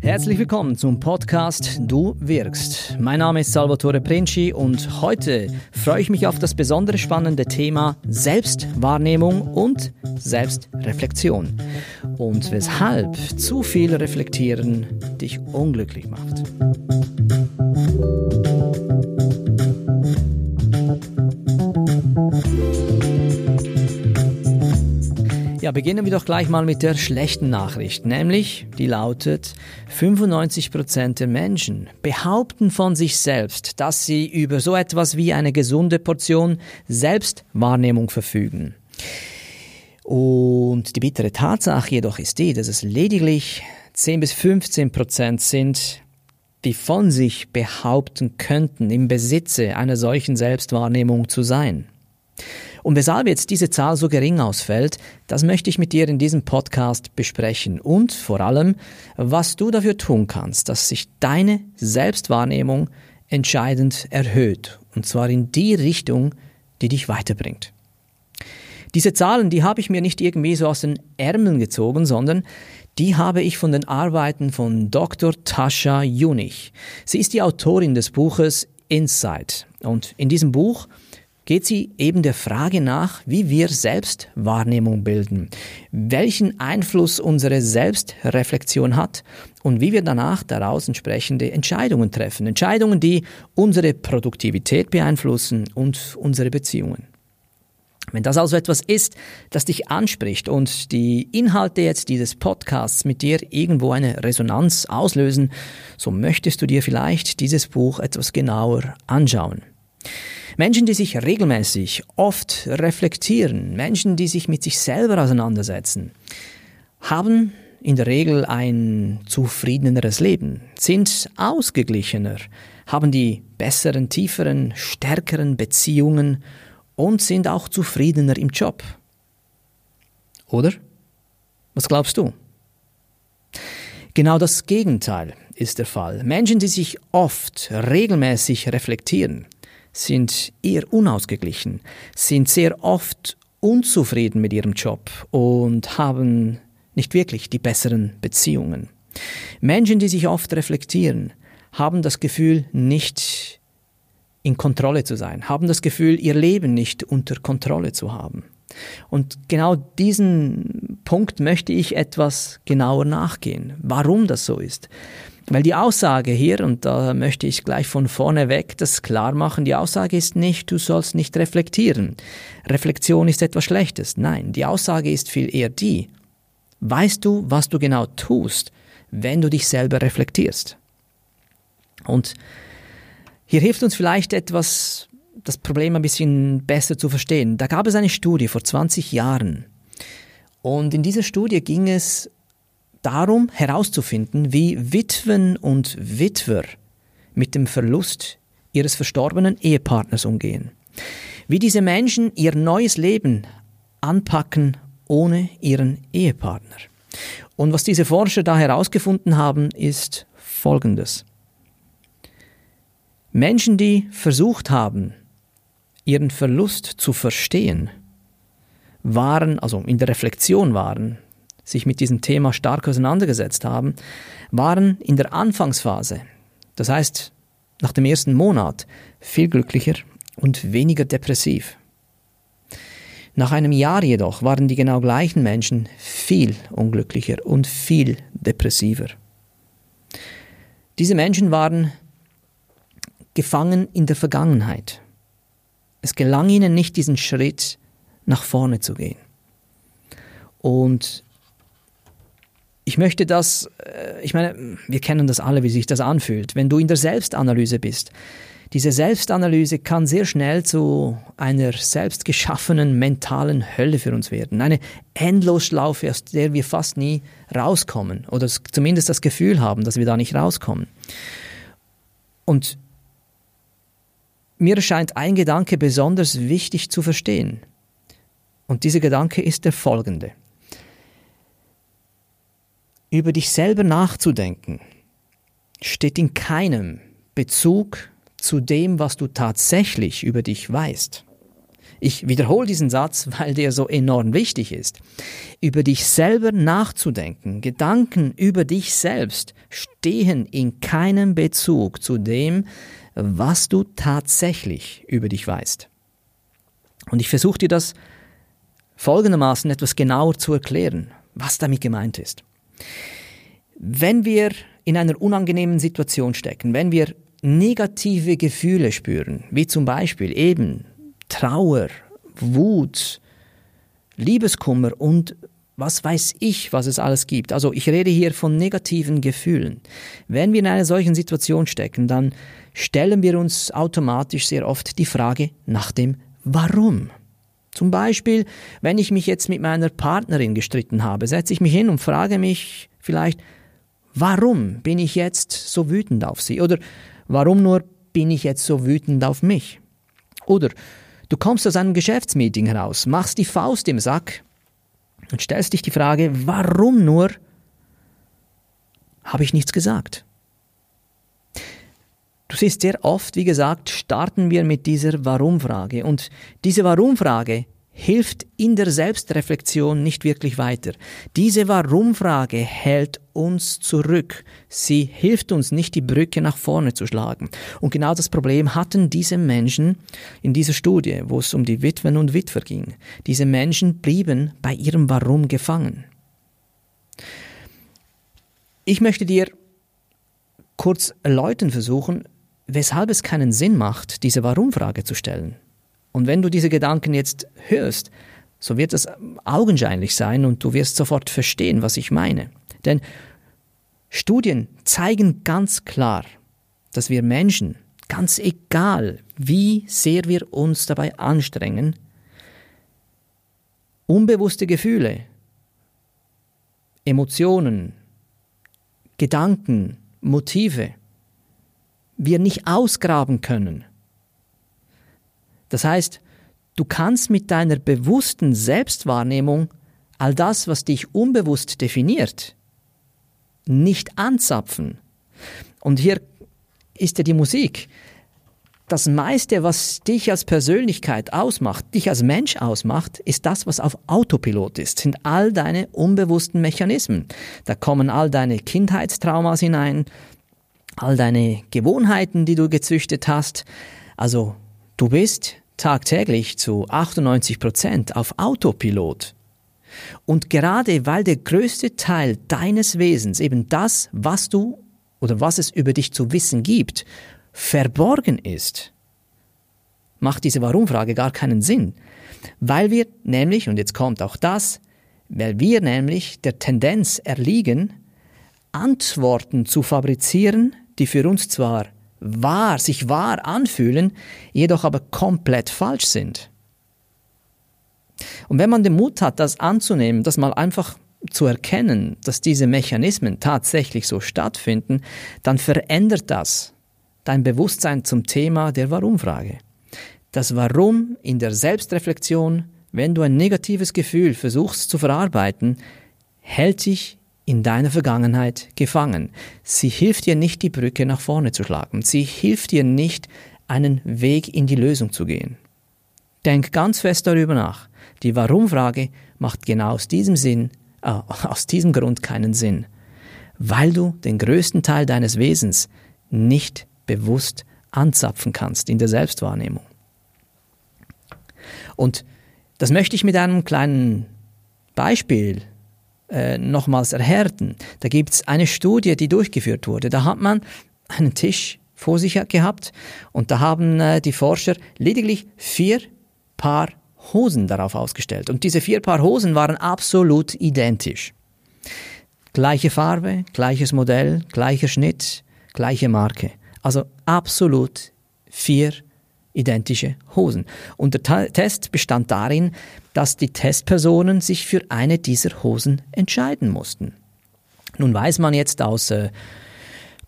Herzlich willkommen zum Podcast Du wirkst. Mein Name ist Salvatore Princi und heute freue ich mich auf das besondere spannende Thema Selbstwahrnehmung und Selbstreflexion und weshalb zu viel Reflektieren dich unglücklich macht. Ja, beginnen wir doch gleich mal mit der schlechten Nachricht, nämlich die lautet, 95% der Menschen behaupten von sich selbst, dass sie über so etwas wie eine gesunde Portion Selbstwahrnehmung verfügen. Und die bittere Tatsache jedoch ist die, dass es lediglich 10 bis 15 Prozent sind, die von sich behaupten könnten, im Besitze einer solchen Selbstwahrnehmung zu sein. Und weshalb jetzt diese Zahl so gering ausfällt, das möchte ich mit dir in diesem Podcast besprechen und vor allem, was du dafür tun kannst, dass sich deine Selbstwahrnehmung entscheidend erhöht und zwar in die Richtung, die dich weiterbringt. Diese Zahlen, die habe ich mir nicht irgendwie so aus den Ärmeln gezogen, sondern die habe ich von den Arbeiten von Dr. Tascha Junich. Sie ist die Autorin des Buches Insight. Und in diesem Buch geht sie eben der Frage nach, wie wir Selbstwahrnehmung bilden, welchen Einfluss unsere Selbstreflexion hat und wie wir danach daraus entsprechende Entscheidungen treffen. Entscheidungen, die unsere Produktivität beeinflussen und unsere Beziehungen. Wenn das also etwas ist, das dich anspricht und die Inhalte jetzt dieses Podcasts mit dir irgendwo eine Resonanz auslösen, so möchtest du dir vielleicht dieses Buch etwas genauer anschauen. Menschen, die sich regelmäßig, oft reflektieren, Menschen, die sich mit sich selber auseinandersetzen, haben in der Regel ein zufriedeneres Leben, sind ausgeglichener, haben die besseren, tieferen, stärkeren Beziehungen und sind auch zufriedener im Job. Oder? Was glaubst du? Genau das Gegenteil ist der Fall. Menschen, die sich oft regelmäßig reflektieren, sind eher unausgeglichen, sind sehr oft unzufrieden mit ihrem Job und haben nicht wirklich die besseren Beziehungen. Menschen, die sich oft reflektieren, haben das Gefühl, nicht in Kontrolle zu sein, haben das Gefühl, ihr Leben nicht unter Kontrolle zu haben. Und genau diesen Punkt möchte ich etwas genauer nachgehen, warum das so ist. Weil die Aussage hier, und da möchte ich gleich von vorne weg das klar machen, die Aussage ist nicht, du sollst nicht reflektieren. Reflexion ist etwas Schlechtes. Nein, die Aussage ist viel eher die, weißt du, was du genau tust, wenn du dich selber reflektierst? Und hier hilft uns vielleicht etwas, das Problem ein bisschen besser zu verstehen. Da gab es eine Studie vor 20 Jahren. Und in dieser Studie ging es darum herauszufinden, wie Witwen und Witwer mit dem Verlust ihres verstorbenen Ehepartners umgehen. Wie diese Menschen ihr neues Leben anpacken ohne ihren Ehepartner. Und was diese Forscher da herausgefunden haben, ist Folgendes. Menschen, die versucht haben, ihren Verlust zu verstehen, waren, also in der Reflexion waren, sich mit diesem Thema stark auseinandergesetzt haben, waren in der Anfangsphase, das heißt nach dem ersten Monat, viel glücklicher und weniger depressiv. Nach einem Jahr jedoch waren die genau gleichen Menschen viel unglücklicher und viel depressiver. Diese Menschen waren gefangen in der Vergangenheit. Es gelang ihnen nicht, diesen Schritt nach vorne zu gehen. Und ich möchte das, äh, ich meine, wir kennen das alle, wie sich das anfühlt. Wenn du in der Selbstanalyse bist, diese Selbstanalyse kann sehr schnell zu einer selbst geschaffenen mentalen Hölle für uns werden. Eine Endlosschlaufe, aus der wir fast nie rauskommen oder zumindest das Gefühl haben, dass wir da nicht rauskommen. Und mir erscheint ein Gedanke besonders wichtig zu verstehen. Und dieser Gedanke ist der folgende über dich selber nachzudenken, steht in keinem Bezug zu dem, was du tatsächlich über dich weißt. Ich wiederhole diesen Satz, weil der so enorm wichtig ist. Über dich selber nachzudenken, Gedanken über dich selbst stehen in keinem Bezug zu dem, was du tatsächlich über dich weißt. Und ich versuche dir das folgendermaßen etwas genauer zu erklären, was damit gemeint ist. Wenn wir in einer unangenehmen Situation stecken, wenn wir negative Gefühle spüren, wie zum Beispiel eben Trauer, Wut, Liebeskummer und was weiß ich, was es alles gibt. Also ich rede hier von negativen Gefühlen. Wenn wir in einer solchen Situation stecken, dann stellen wir uns automatisch sehr oft die Frage nach dem Warum. Zum Beispiel, wenn ich mich jetzt mit meiner Partnerin gestritten habe, setze ich mich hin und frage mich vielleicht, warum bin ich jetzt so wütend auf sie? Oder warum nur bin ich jetzt so wütend auf mich? Oder du kommst aus einem Geschäftsmeeting heraus, machst die Faust im Sack und stellst dich die Frage, warum nur habe ich nichts gesagt? Du siehst sehr oft, wie gesagt, starten wir mit dieser Warum-Frage. Und diese Warum-Frage hilft in der Selbstreflexion nicht wirklich weiter. Diese Warum-Frage hält uns zurück. Sie hilft uns nicht, die Brücke nach vorne zu schlagen. Und genau das Problem hatten diese Menschen in dieser Studie, wo es um die Witwen und Witwer ging. Diese Menschen blieben bei ihrem Warum gefangen. Ich möchte dir kurz erläutern versuchen, weshalb es keinen Sinn macht, diese Warum-Frage zu stellen. Und wenn du diese Gedanken jetzt hörst, so wird es augenscheinlich sein und du wirst sofort verstehen, was ich meine. Denn Studien zeigen ganz klar, dass wir Menschen, ganz egal wie sehr wir uns dabei anstrengen, unbewusste Gefühle, Emotionen, Gedanken, Motive, wir nicht ausgraben können. Das heißt, du kannst mit deiner bewussten Selbstwahrnehmung all das, was dich unbewusst definiert, nicht anzapfen. Und hier ist ja die Musik. Das meiste, was dich als Persönlichkeit ausmacht, dich als Mensch ausmacht, ist das, was auf Autopilot ist, sind all deine unbewussten Mechanismen. Da kommen all deine Kindheitstraumas hinein, all deine Gewohnheiten, die du gezüchtet hast. Also du bist tagtäglich zu 98 Prozent auf Autopilot. Und gerade weil der größte Teil deines Wesens, eben das, was du oder was es über dich zu wissen gibt, verborgen ist, macht diese Warum-Frage gar keinen Sinn. Weil wir nämlich, und jetzt kommt auch das, weil wir nämlich der Tendenz erliegen, Antworten zu fabrizieren, die für uns zwar wahr, sich wahr anfühlen, jedoch aber komplett falsch sind. Und wenn man den Mut hat, das anzunehmen, das mal einfach zu erkennen, dass diese Mechanismen tatsächlich so stattfinden, dann verändert das dein Bewusstsein zum Thema der Warum-Frage. Das Warum in der Selbstreflexion, wenn du ein negatives Gefühl versuchst zu verarbeiten, hält sich in deiner Vergangenheit gefangen. Sie hilft dir nicht, die Brücke nach vorne zu schlagen. Sie hilft dir nicht, einen Weg in die Lösung zu gehen. Denk ganz fest darüber nach. Die Warum-Frage macht genau aus diesem Sinn, äh, aus diesem Grund keinen Sinn, weil du den größten Teil deines Wesens nicht bewusst anzapfen kannst in der Selbstwahrnehmung. Und das möchte ich mit einem kleinen Beispiel äh, nochmals erhärten. Da gibt es eine Studie, die durchgeführt wurde. Da hat man einen Tisch vor sich gehabt und da haben äh, die Forscher lediglich vier Paar Hosen darauf ausgestellt. Und diese vier Paar Hosen waren absolut identisch. Gleiche Farbe, gleiches Modell, gleicher Schnitt, gleiche Marke. Also absolut vier identische Hosen. Und der Test bestand darin, dass die Testpersonen sich für eine dieser Hosen entscheiden mussten. Nun weiß man jetzt aus äh,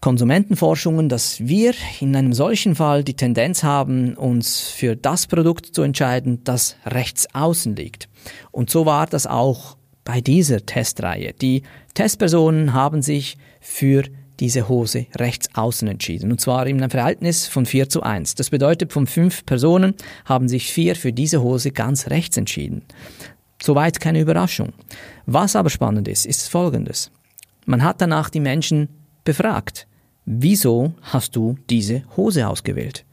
Konsumentenforschungen, dass wir in einem solchen Fall die Tendenz haben, uns für das Produkt zu entscheiden, das rechts außen liegt. Und so war das auch bei dieser Testreihe. Die Testpersonen haben sich für diese Hose rechts außen entschieden. Und zwar in einem Verhältnis von 4 zu 1. Das bedeutet, von fünf Personen haben sich vier für diese Hose ganz rechts entschieden. Soweit keine Überraschung. Was aber spannend ist, ist folgendes. Man hat danach die Menschen befragt. Wieso hast du diese Hose ausgewählt?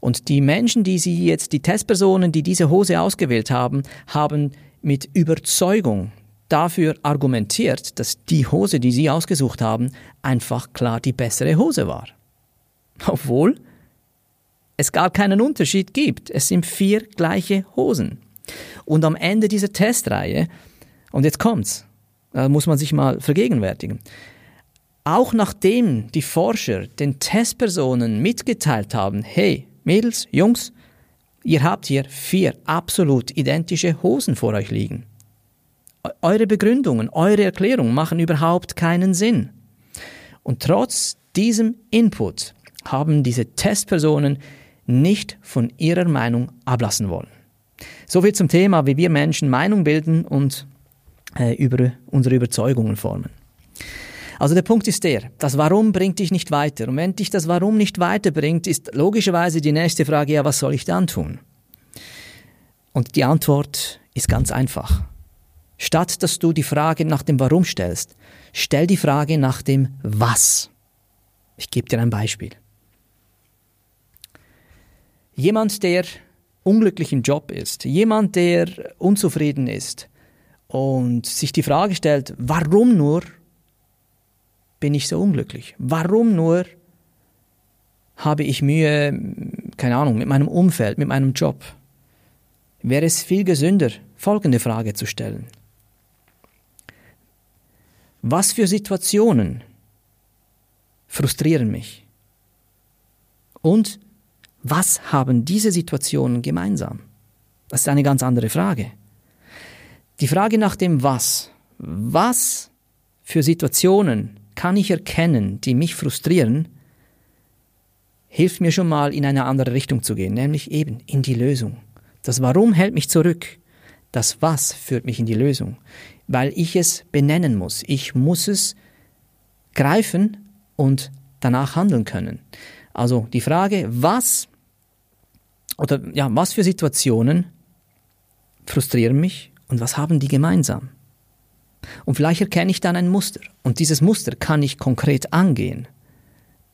Und die Menschen, die sie jetzt, die Testpersonen, die diese Hose ausgewählt haben, haben mit Überzeugung dafür argumentiert, dass die Hose, die sie ausgesucht haben, einfach klar die bessere Hose war. Obwohl es gar keinen Unterschied gibt. Es sind vier gleiche Hosen. Und am Ende dieser Testreihe, und jetzt kommt's, da muss man sich mal vergegenwärtigen, auch nachdem die Forscher den Testpersonen mitgeteilt haben, hey, Mädels, Jungs, ihr habt hier vier absolut identische Hosen vor euch liegen. Eure Begründungen, eure Erklärungen machen überhaupt keinen Sinn. Und trotz diesem Input haben diese Testpersonen nicht von ihrer Meinung ablassen wollen. Soviel zum Thema, wie wir Menschen Meinung bilden und äh, über unsere Überzeugungen formen. Also der Punkt ist der, das Warum bringt dich nicht weiter. Und wenn dich das Warum nicht weiterbringt, ist logischerweise die nächste Frage, ja, was soll ich dann tun? Und die Antwort ist ganz einfach. Statt dass du die Frage nach dem Warum stellst, stell die Frage nach dem Was. Ich gebe dir ein Beispiel. Jemand, der unglücklich im Job ist, jemand, der unzufrieden ist und sich die Frage stellt, warum nur bin ich so unglücklich? Warum nur habe ich Mühe, keine Ahnung, mit meinem Umfeld, mit meinem Job? Wäre es viel gesünder, folgende Frage zu stellen. Was für Situationen frustrieren mich? Und was haben diese Situationen gemeinsam? Das ist eine ganz andere Frage. Die Frage nach dem Was. Was für Situationen kann ich erkennen, die mich frustrieren, hilft mir schon mal in eine andere Richtung zu gehen, nämlich eben in die Lösung. Das Warum hält mich zurück. Das Was führt mich in die Lösung, weil ich es benennen muss. Ich muss es greifen und danach handeln können. Also die Frage, was oder ja, was für Situationen frustrieren mich und was haben die gemeinsam? Und vielleicht erkenne ich dann ein Muster. Und dieses Muster kann ich konkret angehen.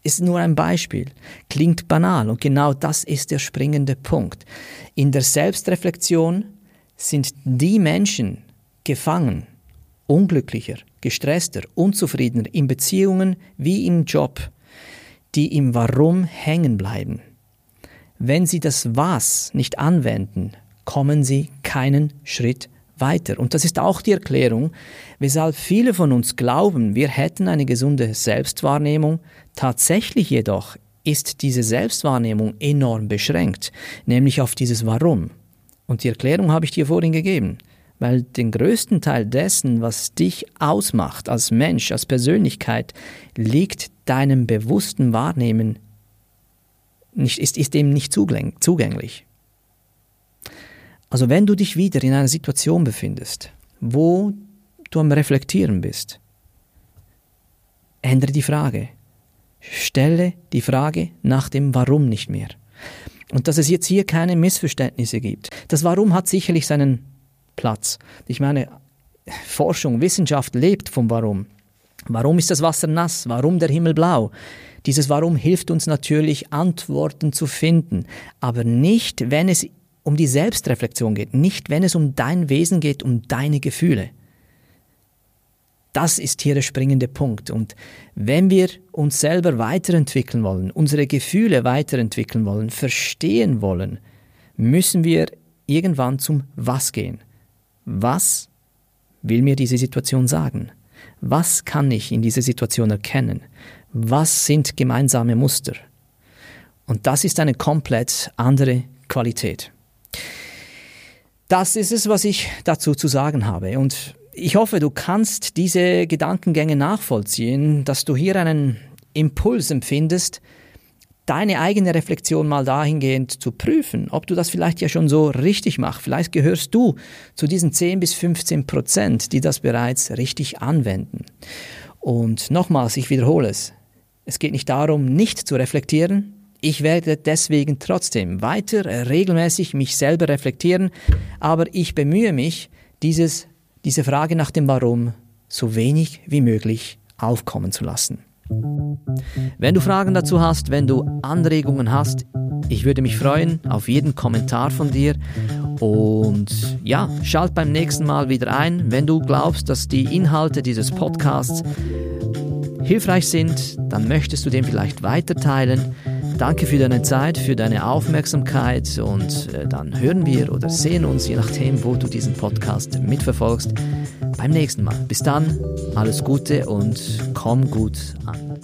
Ist nur ein Beispiel. Klingt banal und genau das ist der springende Punkt. In der Selbstreflexion sind die Menschen gefangen, unglücklicher, gestresster, unzufriedener in Beziehungen wie im Job, die im Warum hängen bleiben. Wenn sie das Was nicht anwenden, kommen sie keinen Schritt weiter. Und das ist auch die Erklärung, weshalb viele von uns glauben, wir hätten eine gesunde Selbstwahrnehmung. Tatsächlich jedoch ist diese Selbstwahrnehmung enorm beschränkt, nämlich auf dieses Warum. Und die Erklärung habe ich dir vorhin gegeben, weil den größten Teil dessen, was dich ausmacht als Mensch, als Persönlichkeit, liegt deinem bewussten Wahrnehmen nicht, ist, ist dem nicht zugänglich. Also wenn du dich wieder in einer Situation befindest, wo du am Reflektieren bist, ändere die Frage. Stelle die Frage nach dem Warum nicht mehr. Und dass es jetzt hier keine Missverständnisse gibt. Das Warum hat sicherlich seinen Platz. Ich meine, Forschung, Wissenschaft lebt vom Warum. Warum ist das Wasser nass? Warum der Himmel blau? Dieses Warum hilft uns natürlich, Antworten zu finden, aber nicht, wenn es um die Selbstreflexion geht, nicht wenn es um dein Wesen geht, um deine Gefühle. Das ist hier der springende Punkt. Und wenn wir uns selber weiterentwickeln wollen, unsere Gefühle weiterentwickeln wollen, verstehen wollen, müssen wir irgendwann zum Was gehen. Was will mir diese Situation sagen? Was kann ich in dieser Situation erkennen? Was sind gemeinsame Muster? Und das ist eine komplett andere Qualität. Das ist es, was ich dazu zu sagen habe. Und ich hoffe, du kannst diese Gedankengänge nachvollziehen, dass du hier einen Impuls empfindest, deine eigene Reflexion mal dahingehend zu prüfen, ob du das vielleicht ja schon so richtig machst. Vielleicht gehörst du zu diesen 10 bis 15 Prozent, die das bereits richtig anwenden. Und nochmals, ich wiederhole es, Es geht nicht darum, nicht zu reflektieren. Ich werde deswegen trotzdem weiter regelmäßig mich selber reflektieren, aber ich bemühe mich, dieses, diese Frage nach dem Warum so wenig wie möglich aufkommen zu lassen. Wenn du Fragen dazu hast, wenn du Anregungen hast, ich würde mich freuen auf jeden Kommentar von dir. Und ja, schalt beim nächsten Mal wieder ein, wenn du glaubst, dass die Inhalte dieses Podcasts hilfreich sind, dann möchtest du den vielleicht weiterteilen. Danke für deine Zeit, für deine Aufmerksamkeit und äh, dann hören wir oder sehen uns, je nachdem, wo du diesen Podcast mitverfolgst, beim nächsten Mal. Bis dann, alles Gute und komm gut an.